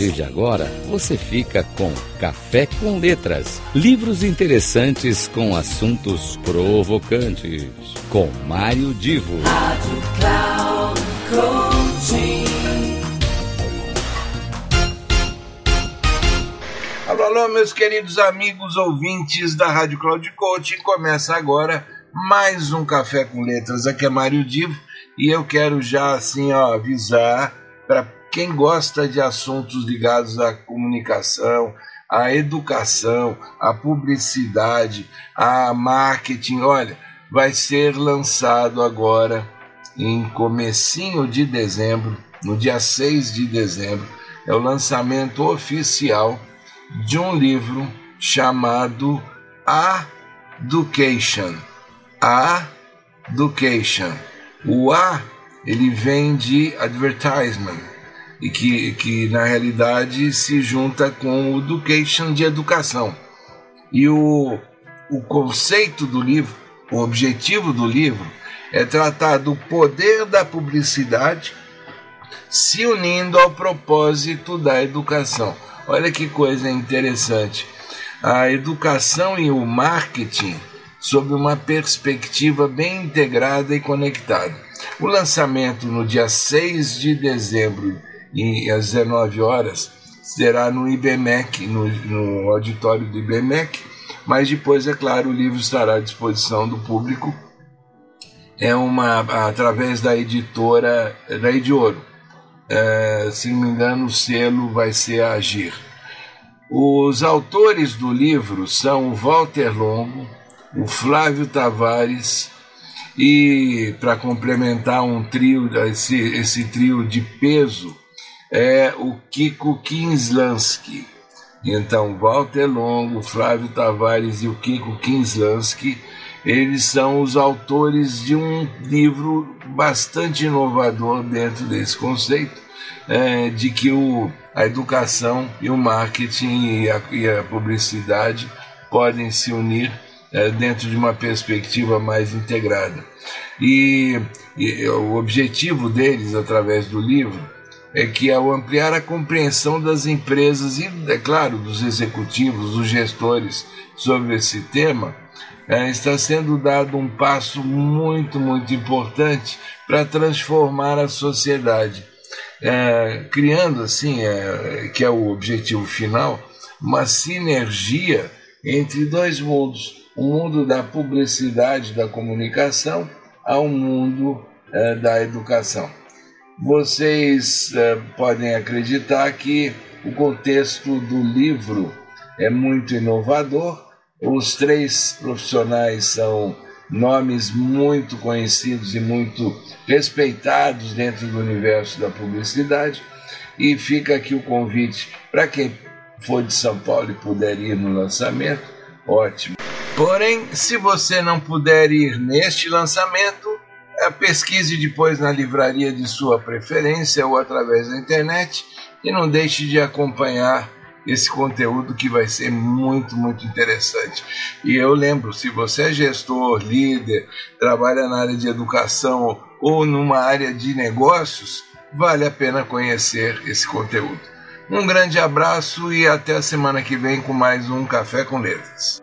partir de agora, você fica com Café com Letras, livros interessantes com assuntos provocantes, com Mário Divo. Rádio Cloud Alô, alô, meus queridos amigos ouvintes da Rádio Cloud Coaching. Começa agora mais um Café com Letras. Aqui é Mário Divo e eu quero já assim ó, avisar para quem gosta de assuntos ligados à comunicação, à educação, à publicidade, a marketing, olha, vai ser lançado agora em comecinho de dezembro, no dia 6 de dezembro, é o lançamento oficial de um livro chamado A Education. A Education. O A ele vem de advertisement e que, que na realidade se junta com o education de educação. E o, o conceito do livro, o objetivo do livro, é tratar do poder da publicidade se unindo ao propósito da educação. Olha que coisa interessante. A educação e o marketing sob uma perspectiva bem integrada e conectada. O lançamento no dia 6 de dezembro e às 19 horas será no IBMEC, no, no auditório do IBMEC, mas depois, é claro, o livro estará à disposição do público. É uma através da editora da Ediouro. É, se não me engano, o selo vai ser Agir. Os autores do livro são o Walter Longo, o Flávio Tavares e, para complementar um trio, esse, esse trio de peso, é o Kiko Kinslansky. Então, Walter Longo, Flávio Tavares e o Kiko Kinslansky, eles são os autores de um livro bastante inovador dentro desse conceito, é, de que o, a educação e o marketing e a, e a publicidade podem se unir é, dentro de uma perspectiva mais integrada. E, e o objetivo deles, através do livro, é que ao ampliar a compreensão das empresas e, é claro, dos executivos, dos gestores sobre esse tema, é, está sendo dado um passo muito, muito importante para transformar a sociedade, é, criando assim, é, que é o objetivo final, uma sinergia entre dois mundos, o mundo da publicidade, da comunicação, ao mundo da educação. Vocês eh, podem acreditar que o contexto do livro é muito inovador. Os três profissionais são nomes muito conhecidos e muito respeitados dentro do universo da publicidade. E fica aqui o convite para quem for de São Paulo e puder ir no lançamento, ótimo. Porém, se você não puder ir neste lançamento, pesquise depois na livraria de sua preferência ou através da internet e não deixe de acompanhar esse conteúdo que vai ser muito, muito interessante. E eu lembro, se você é gestor, líder, trabalha na área de educação ou numa área de negócios, vale a pena conhecer esse conteúdo. Um grande abraço e até a semana que vem com mais um Café com Letras.